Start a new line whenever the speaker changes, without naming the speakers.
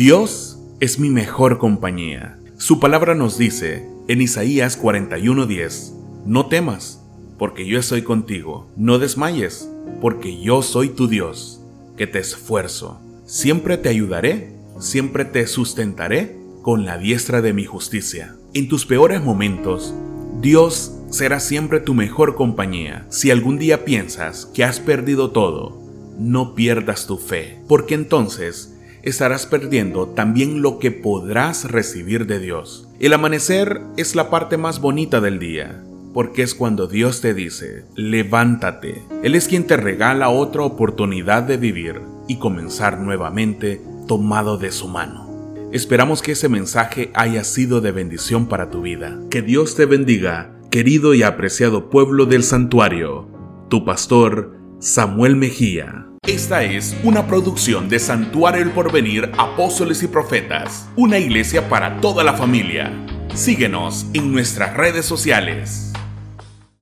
Dios es mi mejor compañía. Su palabra nos dice en Isaías 41:10, no temas, porque yo estoy contigo, no desmayes, porque yo soy tu Dios, que te esfuerzo, siempre te ayudaré, siempre te sustentaré con la diestra de mi justicia. En tus peores momentos, Dios será siempre tu mejor compañía. Si algún día piensas que has perdido todo, no pierdas tu fe, porque entonces estarás perdiendo también lo que podrás recibir de Dios. El amanecer es la parte más bonita del día, porque es cuando Dios te dice, levántate. Él es quien te regala otra oportunidad de vivir y comenzar nuevamente tomado de su mano. Esperamos que ese mensaje haya sido de bendición para tu vida. Que Dios te bendiga, querido y apreciado pueblo del santuario. Tu pastor, Samuel Mejía. Esta es una producción de Santuario El Porvenir, Apóstoles y Profetas, una iglesia para toda la familia. Síguenos en nuestras redes sociales.